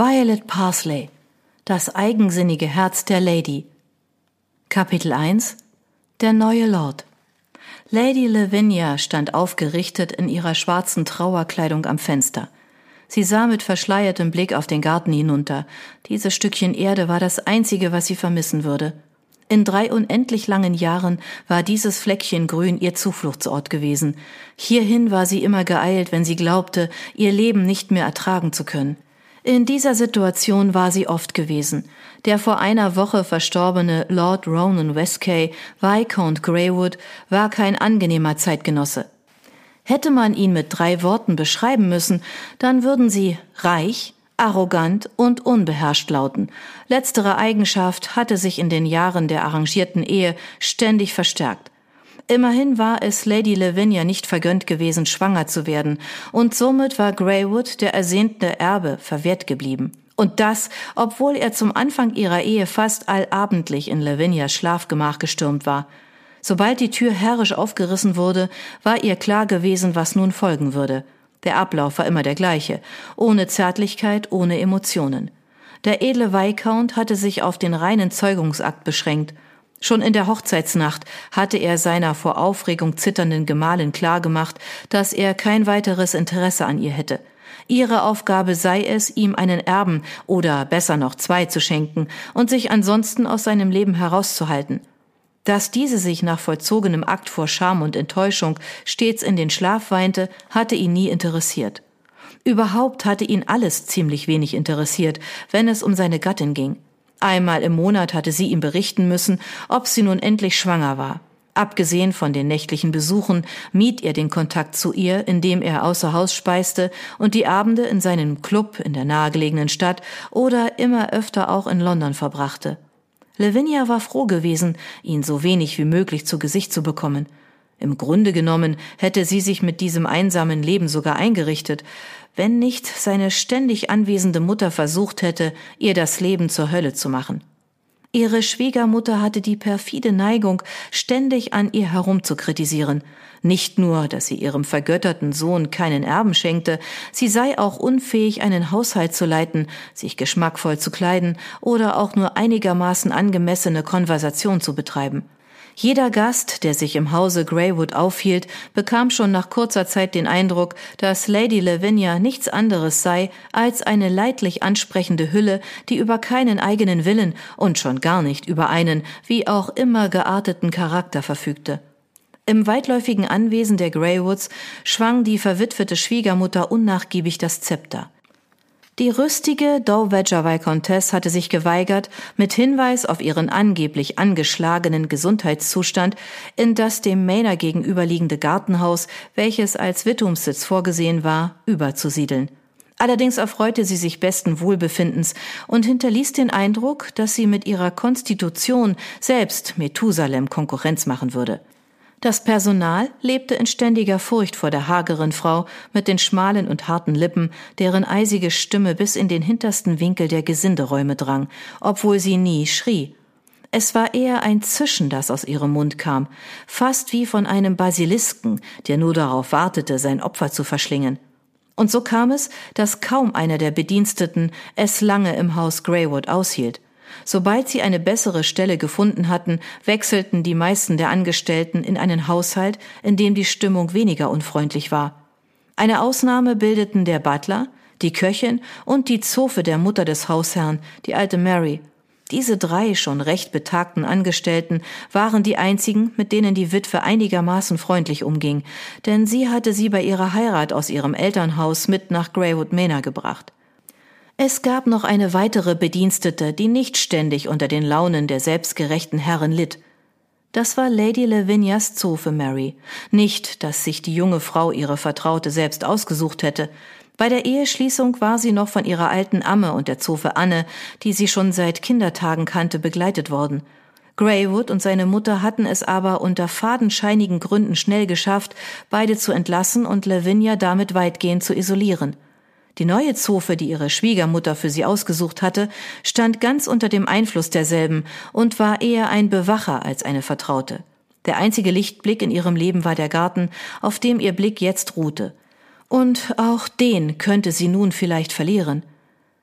Violet Parsley Das eigensinnige Herz der Lady Kapitel 1 Der neue Lord Lady Lavinia stand aufgerichtet in ihrer schwarzen Trauerkleidung am Fenster. Sie sah mit verschleiertem Blick auf den Garten hinunter. Dieses Stückchen Erde war das einzige, was sie vermissen würde. In drei unendlich langen Jahren war dieses Fleckchen Grün ihr Zufluchtsort gewesen. Hierhin war sie immer geeilt, wenn sie glaubte, ihr Leben nicht mehr ertragen zu können. In dieser Situation war sie oft gewesen. Der vor einer Woche verstorbene Lord Ronan Westcay, Viscount Greywood, war kein angenehmer Zeitgenosse. Hätte man ihn mit drei Worten beschreiben müssen, dann würden sie reich, arrogant und unbeherrscht lauten. Letztere Eigenschaft hatte sich in den Jahren der arrangierten Ehe ständig verstärkt. Immerhin war es Lady Lavinia nicht vergönnt gewesen, schwanger zu werden, und somit war Greywood, der ersehnte Erbe, verwehrt geblieben. Und das, obwohl er zum Anfang ihrer Ehe fast allabendlich in Lavinias Schlafgemach gestürmt war. Sobald die Tür herrisch aufgerissen wurde, war ihr klar gewesen, was nun folgen würde. Der Ablauf war immer der gleiche, ohne Zärtlichkeit, ohne Emotionen. Der edle Viscount hatte sich auf den reinen Zeugungsakt beschränkt Schon in der Hochzeitsnacht hatte er seiner vor Aufregung zitternden Gemahlin klargemacht, dass er kein weiteres Interesse an ihr hätte. Ihre Aufgabe sei es, ihm einen Erben oder besser noch zwei zu schenken und sich ansonsten aus seinem Leben herauszuhalten. Dass diese sich nach vollzogenem Akt vor Scham und Enttäuschung stets in den Schlaf weinte, hatte ihn nie interessiert. Überhaupt hatte ihn alles ziemlich wenig interessiert, wenn es um seine Gattin ging. Einmal im Monat hatte sie ihm berichten müssen, ob sie nun endlich schwanger war. Abgesehen von den nächtlichen Besuchen mied er den Kontakt zu ihr, indem er außer Haus speiste und die Abende in seinem Club in der nahegelegenen Stadt oder immer öfter auch in London verbrachte. Lavinia war froh gewesen, ihn so wenig wie möglich zu Gesicht zu bekommen. Im Grunde genommen hätte sie sich mit diesem einsamen Leben sogar eingerichtet, wenn nicht seine ständig anwesende Mutter versucht hätte, ihr das Leben zur Hölle zu machen. Ihre Schwiegermutter hatte die perfide Neigung, ständig an ihr herum zu kritisieren. Nicht nur, dass sie ihrem vergötterten Sohn keinen Erben schenkte, sie sei auch unfähig, einen Haushalt zu leiten, sich geschmackvoll zu kleiden oder auch nur einigermaßen angemessene Konversation zu betreiben. Jeder Gast, der sich im Hause Greywood aufhielt, bekam schon nach kurzer Zeit den Eindruck, dass Lady Lavinia nichts anderes sei als eine leidlich ansprechende Hülle, die über keinen eigenen Willen und schon gar nicht über einen, wie auch immer gearteten Charakter verfügte. Im weitläufigen Anwesen der Greywoods schwang die verwitwete Schwiegermutter unnachgiebig das Zepter. Die rüstige Dowager Viscountess hatte sich geweigert, mit Hinweis auf ihren angeblich angeschlagenen Gesundheitszustand in das dem Manor gegenüberliegende Gartenhaus, welches als Wittumssitz vorgesehen war, überzusiedeln. Allerdings erfreute sie sich besten Wohlbefindens und hinterließ den Eindruck, dass sie mit ihrer Konstitution selbst Methusalem Konkurrenz machen würde. Das Personal lebte in ständiger Furcht vor der hageren Frau mit den schmalen und harten Lippen, deren eisige Stimme bis in den hintersten Winkel der Gesinderäume drang, obwohl sie nie schrie. Es war eher ein Zischen, das aus ihrem Mund kam, fast wie von einem Basilisken, der nur darauf wartete, sein Opfer zu verschlingen. Und so kam es, dass kaum einer der Bediensteten es lange im Haus Greywood aushielt. Sobald sie eine bessere Stelle gefunden hatten, wechselten die meisten der Angestellten in einen Haushalt, in dem die Stimmung weniger unfreundlich war. Eine Ausnahme bildeten der Butler, die Köchin und die Zofe der Mutter des Hausherrn, die alte Mary. Diese drei schon recht betagten Angestellten waren die einzigen, mit denen die Witwe einigermaßen freundlich umging, denn sie hatte sie bei ihrer Heirat aus ihrem Elternhaus mit nach Greywood Manor gebracht. Es gab noch eine weitere Bedienstete, die nicht ständig unter den Launen der selbstgerechten Herren litt. Das war Lady Lavinias Zofe Mary. Nicht, dass sich die junge Frau ihre Vertraute selbst ausgesucht hätte. Bei der Eheschließung war sie noch von ihrer alten Amme und der Zofe Anne, die sie schon seit Kindertagen kannte, begleitet worden. Greywood und seine Mutter hatten es aber unter fadenscheinigen Gründen schnell geschafft, beide zu entlassen und Lavinia damit weitgehend zu isolieren. Die neue Zofe, die ihre Schwiegermutter für sie ausgesucht hatte, stand ganz unter dem Einfluss derselben und war eher ein Bewacher als eine Vertraute. Der einzige Lichtblick in ihrem Leben war der Garten, auf dem ihr Blick jetzt ruhte. Und auch den könnte sie nun vielleicht verlieren.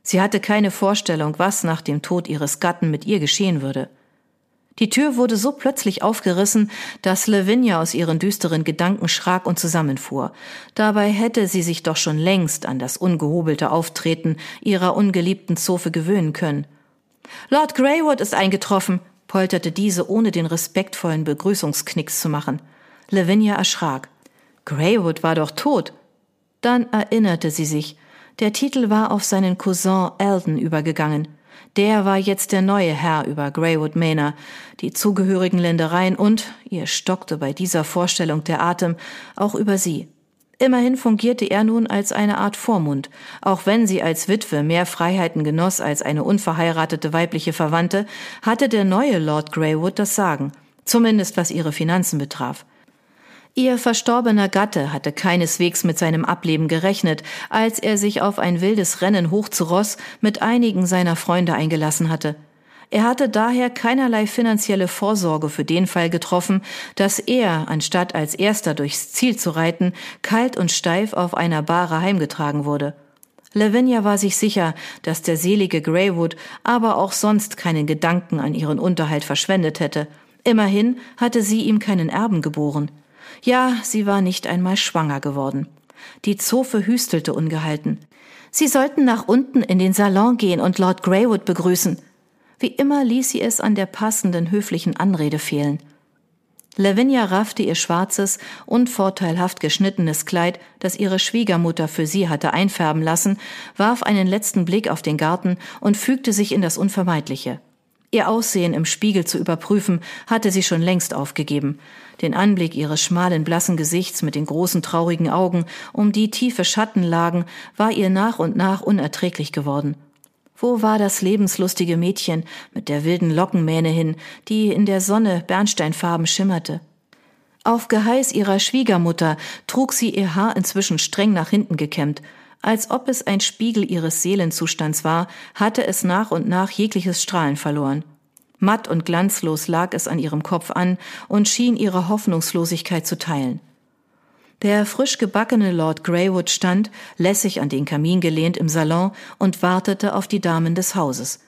Sie hatte keine Vorstellung, was nach dem Tod ihres Gatten mit ihr geschehen würde. Die Tür wurde so plötzlich aufgerissen, dass Lavinia aus ihren düsteren Gedanken schrak und zusammenfuhr. Dabei hätte sie sich doch schon längst an das ungehobelte Auftreten ihrer ungeliebten Zofe gewöhnen können. Lord Greywood ist eingetroffen, polterte diese, ohne den respektvollen Begrüßungsknicks zu machen. Lavinia erschrak. Greywood war doch tot. Dann erinnerte sie sich. Der Titel war auf seinen Cousin Eldon übergegangen. Der war jetzt der neue Herr über Greywood Manor, die zugehörigen Ländereien und, ihr stockte bei dieser Vorstellung der Atem, auch über sie. Immerhin fungierte er nun als eine Art Vormund, auch wenn sie als Witwe mehr Freiheiten genoss als eine unverheiratete weibliche Verwandte, hatte der neue Lord Greywood das Sagen, zumindest was ihre Finanzen betraf. Ihr verstorbener Gatte hatte keineswegs mit seinem Ableben gerechnet, als er sich auf ein wildes Rennen hoch zu Ross mit einigen seiner Freunde eingelassen hatte. Er hatte daher keinerlei finanzielle Vorsorge für den Fall getroffen, dass er, anstatt als erster durchs Ziel zu reiten, kalt und steif auf einer Bahre heimgetragen wurde. Lavinia war sich sicher, dass der selige Greywood aber auch sonst keinen Gedanken an ihren Unterhalt verschwendet hätte. Immerhin hatte sie ihm keinen Erben geboren. Ja, sie war nicht einmal schwanger geworden. Die Zofe hüstelte ungehalten. Sie sollten nach unten in den Salon gehen und Lord Greywood begrüßen. Wie immer ließ sie es an der passenden höflichen Anrede fehlen. Lavinia raffte ihr schwarzes, unvorteilhaft geschnittenes Kleid, das ihre Schwiegermutter für sie hatte einfärben lassen, warf einen letzten Blick auf den Garten und fügte sich in das Unvermeidliche. Ihr Aussehen im Spiegel zu überprüfen, hatte sie schon längst aufgegeben. Den Anblick ihres schmalen, blassen Gesichts mit den großen, traurigen Augen, um die tiefe Schatten lagen, war ihr nach und nach unerträglich geworden. Wo war das lebenslustige Mädchen mit der wilden Lockenmähne hin, die in der Sonne bernsteinfarben schimmerte? Auf Geheiß ihrer Schwiegermutter trug sie ihr Haar inzwischen streng nach hinten gekämmt, als ob es ein Spiegel ihres Seelenzustands war, hatte es nach und nach jegliches Strahlen verloren. Matt und glanzlos lag es an ihrem Kopf an und schien ihre Hoffnungslosigkeit zu teilen. Der frisch gebackene Lord Greywood stand, lässig an den Kamin gelehnt im Salon und wartete auf die Damen des Hauses.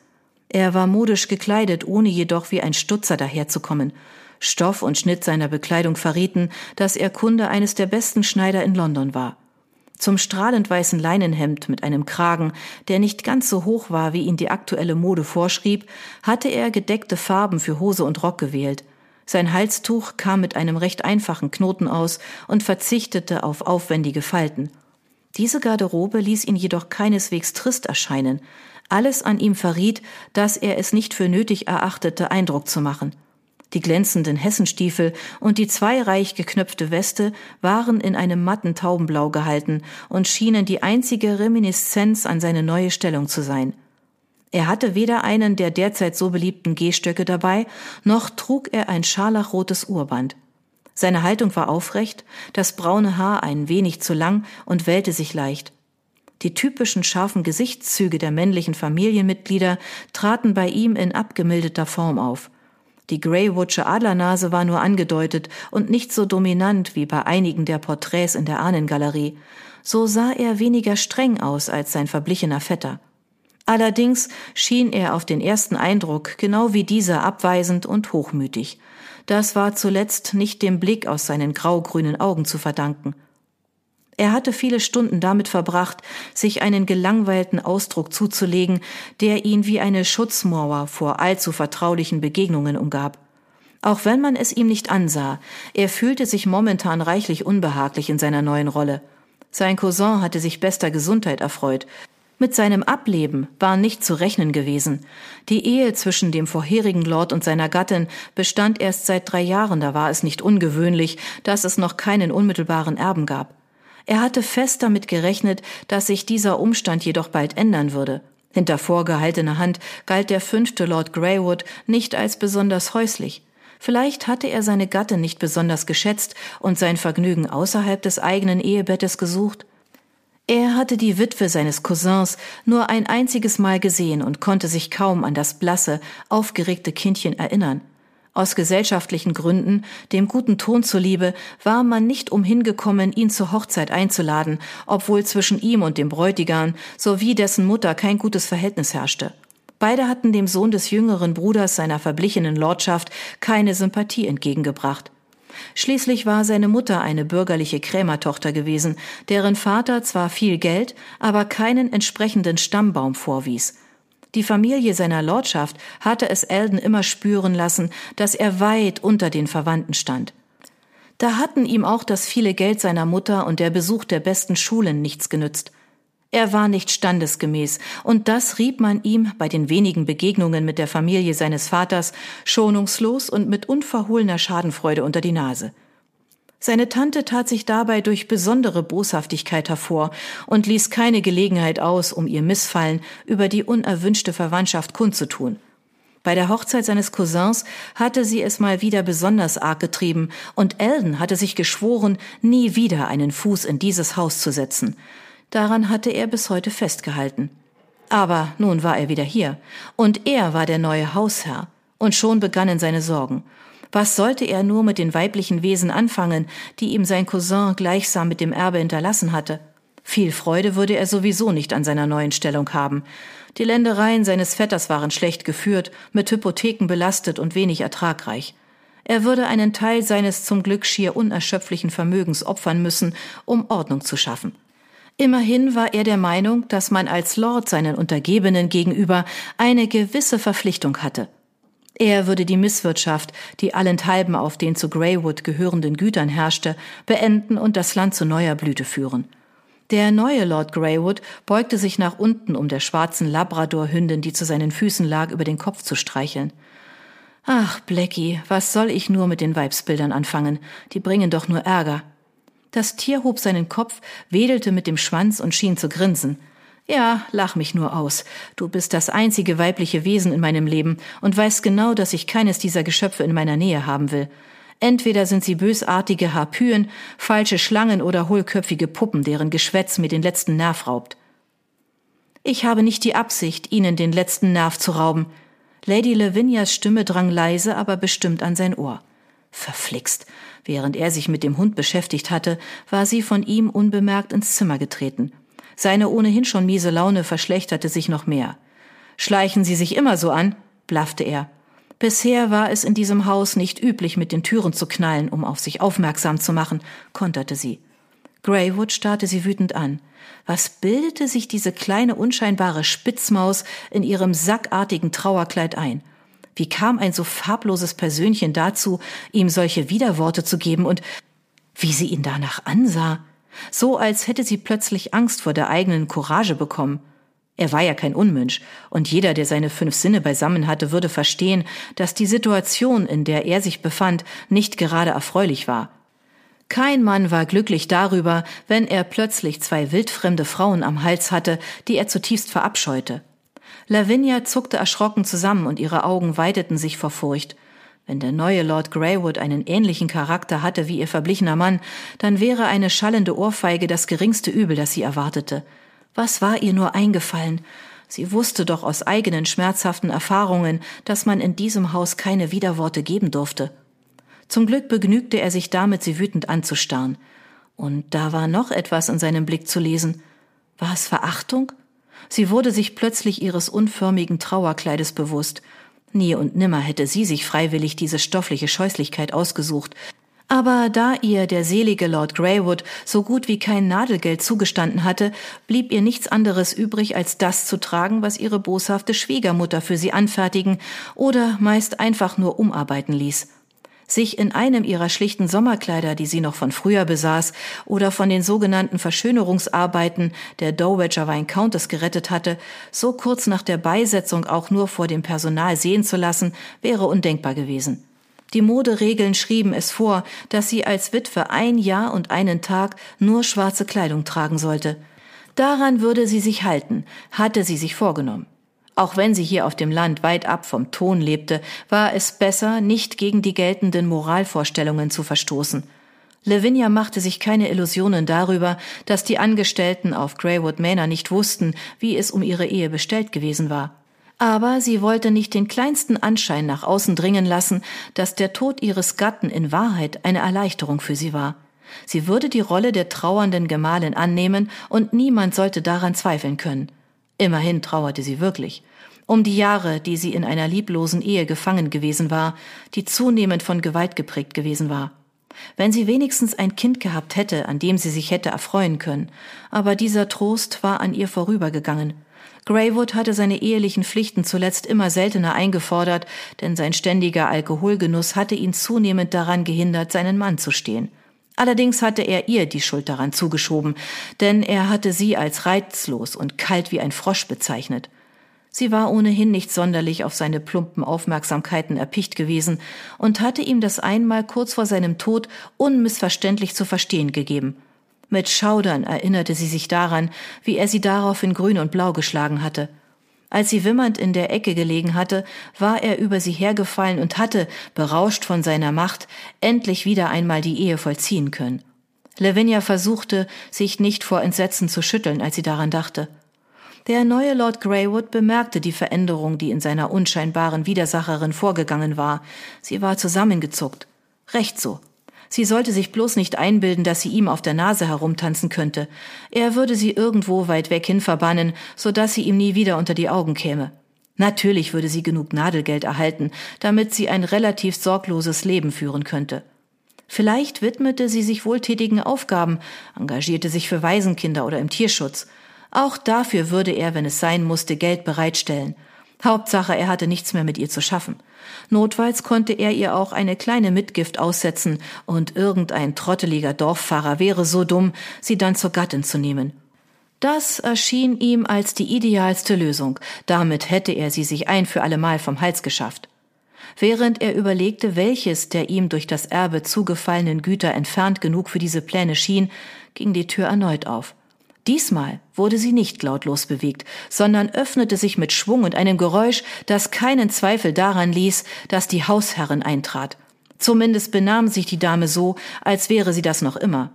Er war modisch gekleidet, ohne jedoch wie ein Stutzer daherzukommen. Stoff und Schnitt seiner Bekleidung verrieten, dass er Kunde eines der besten Schneider in London war. Zum strahlend weißen Leinenhemd mit einem Kragen, der nicht ganz so hoch war, wie ihn die aktuelle Mode vorschrieb, hatte er gedeckte Farben für Hose und Rock gewählt. Sein Halstuch kam mit einem recht einfachen Knoten aus und verzichtete auf aufwendige Falten. Diese Garderobe ließ ihn jedoch keineswegs trist erscheinen. Alles an ihm verriet, dass er es nicht für nötig erachtete, Eindruck zu machen. Die glänzenden Hessenstiefel und die zweireich geknöpfte Weste waren in einem matten Taubenblau gehalten und schienen die einzige Reminiszenz an seine neue Stellung zu sein. Er hatte weder einen der derzeit so beliebten Gehstöcke dabei, noch trug er ein scharlachrotes Urband. Seine Haltung war aufrecht, das braune Haar ein wenig zu lang und wellte sich leicht. Die typischen scharfen Gesichtszüge der männlichen Familienmitglieder traten bei ihm in abgemildeter Form auf. Die Greywoodsche Adlernase war nur angedeutet und nicht so dominant wie bei einigen der Porträts in der Ahnengalerie. So sah er weniger streng aus als sein verblichener Vetter. Allerdings schien er auf den ersten Eindruck genau wie dieser abweisend und hochmütig. Das war zuletzt nicht dem Blick aus seinen graugrünen Augen zu verdanken. Er hatte viele Stunden damit verbracht, sich einen gelangweilten Ausdruck zuzulegen, der ihn wie eine Schutzmauer vor allzu vertraulichen Begegnungen umgab. Auch wenn man es ihm nicht ansah, er fühlte sich momentan reichlich unbehaglich in seiner neuen Rolle. Sein Cousin hatte sich bester Gesundheit erfreut. Mit seinem Ableben war nicht zu rechnen gewesen. Die Ehe zwischen dem vorherigen Lord und seiner Gattin bestand erst seit drei Jahren, da war es nicht ungewöhnlich, dass es noch keinen unmittelbaren Erben gab. Er hatte fest damit gerechnet, dass sich dieser Umstand jedoch bald ändern würde. Hinter vorgehaltener Hand galt der fünfte Lord Greywood nicht als besonders häuslich. Vielleicht hatte er seine Gattin nicht besonders geschätzt und sein Vergnügen außerhalb des eigenen Ehebettes gesucht. Er hatte die Witwe seines Cousins nur ein einziges Mal gesehen und konnte sich kaum an das blasse, aufgeregte Kindchen erinnern. Aus gesellschaftlichen Gründen, dem guten Ton zuliebe, war man nicht umhingekommen, ihn zur Hochzeit einzuladen, obwohl zwischen ihm und dem Bräutigam sowie dessen Mutter kein gutes Verhältnis herrschte. Beide hatten dem Sohn des jüngeren Bruders seiner verblichenen Lordschaft keine Sympathie entgegengebracht. Schließlich war seine Mutter eine bürgerliche Krämertochter gewesen, deren Vater zwar viel Geld, aber keinen entsprechenden Stammbaum vorwies. Die Familie seiner Lordschaft hatte es Eldon immer spüren lassen, dass er weit unter den Verwandten stand. Da hatten ihm auch das viele Geld seiner Mutter und der Besuch der besten Schulen nichts genützt. Er war nicht standesgemäß, und das rieb man ihm bei den wenigen Begegnungen mit der Familie seines Vaters schonungslos und mit unverhohlener Schadenfreude unter die Nase. Seine Tante tat sich dabei durch besondere Boshaftigkeit hervor und ließ keine Gelegenheit aus, um ihr Missfallen über die unerwünschte Verwandtschaft kundzutun. Bei der Hochzeit seines Cousins hatte sie es mal wieder besonders arg getrieben, und Eldon hatte sich geschworen, nie wieder einen Fuß in dieses Haus zu setzen. Daran hatte er bis heute festgehalten. Aber nun war er wieder hier, und er war der neue Hausherr, und schon begannen seine Sorgen. Was sollte er nur mit den weiblichen Wesen anfangen, die ihm sein Cousin gleichsam mit dem Erbe hinterlassen hatte? Viel Freude würde er sowieso nicht an seiner neuen Stellung haben. Die Ländereien seines Vetters waren schlecht geführt, mit Hypotheken belastet und wenig ertragreich. Er würde einen Teil seines zum Glück schier unerschöpflichen Vermögens opfern müssen, um Ordnung zu schaffen. Immerhin war er der Meinung, dass man als Lord seinen Untergebenen gegenüber eine gewisse Verpflichtung hatte. Er würde die Misswirtschaft, die allenthalben auf den zu Greywood gehörenden Gütern herrschte, beenden und das Land zu neuer Blüte führen. Der neue Lord Greywood beugte sich nach unten, um der schwarzen Labrador-Hündin, die zu seinen Füßen lag, über den Kopf zu streicheln. Ach, Blackie, was soll ich nur mit den Weibsbildern anfangen? Die bringen doch nur Ärger. Das Tier hob seinen Kopf, wedelte mit dem Schwanz und schien zu grinsen. Ja, lach mich nur aus. Du bist das einzige weibliche Wesen in meinem Leben und weißt genau, dass ich keines dieser Geschöpfe in meiner Nähe haben will. Entweder sind sie bösartige Harpyen, falsche Schlangen oder hohlköpfige Puppen, deren Geschwätz mir den letzten Nerv raubt. Ich habe nicht die Absicht, ihnen den letzten Nerv zu rauben. Lady Lavinias Stimme drang leise, aber bestimmt an sein Ohr. Verflixt. Während er sich mit dem Hund beschäftigt hatte, war sie von ihm unbemerkt ins Zimmer getreten. Seine ohnehin schon miese Laune verschlechterte sich noch mehr. Schleichen Sie sich immer so an, blaffte er. Bisher war es in diesem Haus nicht üblich, mit den Türen zu knallen, um auf sich aufmerksam zu machen, konterte sie. Greywood starrte sie wütend an. Was bildete sich diese kleine unscheinbare Spitzmaus in ihrem sackartigen Trauerkleid ein? Wie kam ein so farbloses Persönchen dazu, ihm solche Widerworte zu geben und wie sie ihn danach ansah? So als hätte sie plötzlich Angst vor der eigenen Courage bekommen. Er war ja kein Unmensch, und jeder, der seine fünf Sinne beisammen hatte, würde verstehen, dass die Situation, in der er sich befand, nicht gerade erfreulich war. Kein Mann war glücklich darüber, wenn er plötzlich zwei wildfremde Frauen am Hals hatte, die er zutiefst verabscheute. Lavinia zuckte erschrocken zusammen und ihre Augen weiteten sich vor Furcht. Wenn der neue Lord Greywood einen ähnlichen Charakter hatte wie ihr verblichener Mann, dann wäre eine schallende Ohrfeige das geringste Übel, das sie erwartete. Was war ihr nur eingefallen? Sie wusste doch aus eigenen schmerzhaften Erfahrungen, dass man in diesem Haus keine Widerworte geben durfte. Zum Glück begnügte er sich damit, sie wütend anzustarren. Und da war noch etwas in seinem Blick zu lesen. War es Verachtung? Sie wurde sich plötzlich ihres unförmigen Trauerkleides bewusst Nie und nimmer hätte sie sich freiwillig diese stoffliche Scheußlichkeit ausgesucht. Aber da ihr der selige Lord Greywood so gut wie kein Nadelgeld zugestanden hatte, blieb ihr nichts anderes übrig, als das zu tragen, was ihre boshafte Schwiegermutter für sie anfertigen oder meist einfach nur umarbeiten ließ sich in einem ihrer schlichten Sommerkleider, die sie noch von früher besaß, oder von den sogenannten Verschönerungsarbeiten der Dowager Wine Countess gerettet hatte, so kurz nach der Beisetzung auch nur vor dem Personal sehen zu lassen, wäre undenkbar gewesen. Die Moderegeln schrieben es vor, dass sie als Witwe ein Jahr und einen Tag nur schwarze Kleidung tragen sollte. Daran würde sie sich halten, hatte sie sich vorgenommen. Auch wenn sie hier auf dem Land weit ab vom Ton lebte, war es besser, nicht gegen die geltenden Moralvorstellungen zu verstoßen. Lavinia machte sich keine Illusionen darüber, dass die Angestellten auf Greywood Manor nicht wussten, wie es um ihre Ehe bestellt gewesen war. Aber sie wollte nicht den kleinsten Anschein nach außen dringen lassen, dass der Tod ihres Gatten in Wahrheit eine Erleichterung für sie war. Sie würde die Rolle der trauernden Gemahlin annehmen und niemand sollte daran zweifeln können. Immerhin trauerte sie wirklich. Um die Jahre, die sie in einer lieblosen Ehe gefangen gewesen war, die zunehmend von Gewalt geprägt gewesen war. Wenn sie wenigstens ein Kind gehabt hätte, an dem sie sich hätte erfreuen können. Aber dieser Trost war an ihr vorübergegangen. Greywood hatte seine ehelichen Pflichten zuletzt immer seltener eingefordert, denn sein ständiger Alkoholgenuss hatte ihn zunehmend daran gehindert, seinen Mann zu stehen. Allerdings hatte er ihr die Schuld daran zugeschoben, denn er hatte sie als reizlos und kalt wie ein Frosch bezeichnet. Sie war ohnehin nicht sonderlich auf seine plumpen Aufmerksamkeiten erpicht gewesen und hatte ihm das einmal kurz vor seinem Tod unmissverständlich zu verstehen gegeben. Mit Schaudern erinnerte sie sich daran, wie er sie darauf in grün und blau geschlagen hatte. Als sie wimmernd in der Ecke gelegen hatte, war er über sie hergefallen und hatte, berauscht von seiner Macht, endlich wieder einmal die Ehe vollziehen können. Lavinia versuchte, sich nicht vor Entsetzen zu schütteln, als sie daran dachte. Der neue Lord Greywood bemerkte die Veränderung, die in seiner unscheinbaren Widersacherin vorgegangen war. Sie war zusammengezuckt. Recht so. Sie sollte sich bloß nicht einbilden, dass sie ihm auf der Nase herumtanzen könnte. Er würde sie irgendwo weit weg hin verbannen, so dass sie ihm nie wieder unter die Augen käme. Natürlich würde sie genug Nadelgeld erhalten, damit sie ein relativ sorgloses Leben führen könnte. Vielleicht widmete sie sich wohltätigen Aufgaben, engagierte sich für Waisenkinder oder im Tierschutz. Auch dafür würde er, wenn es sein musste, Geld bereitstellen. Hauptsache, er hatte nichts mehr mit ihr zu schaffen. Notfalls konnte er ihr auch eine kleine Mitgift aussetzen, und irgendein trotteliger Dorffahrer wäre so dumm, sie dann zur Gattin zu nehmen. Das erschien ihm als die idealste Lösung. Damit hätte er sie sich ein für allemal vom Hals geschafft. Während er überlegte, welches der ihm durch das Erbe zugefallenen Güter entfernt genug für diese Pläne schien, ging die Tür erneut auf. Diesmal wurde sie nicht lautlos bewegt, sondern öffnete sich mit Schwung und einem Geräusch, das keinen Zweifel daran ließ, dass die Hausherrin eintrat. Zumindest benahm sich die Dame so, als wäre sie das noch immer.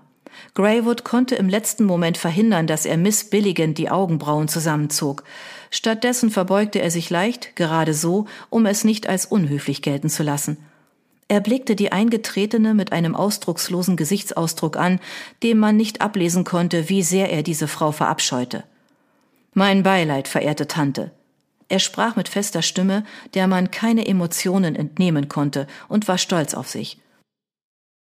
Greywood konnte im letzten Moment verhindern, dass er missbilligend die Augenbrauen zusammenzog. Stattdessen verbeugte er sich leicht, gerade so, um es nicht als unhöflich gelten zu lassen. Er blickte die Eingetretene mit einem ausdruckslosen Gesichtsausdruck an, dem man nicht ablesen konnte, wie sehr er diese Frau verabscheute. Mein Beileid, verehrte Tante. Er sprach mit fester Stimme, der man keine Emotionen entnehmen konnte, und war stolz auf sich.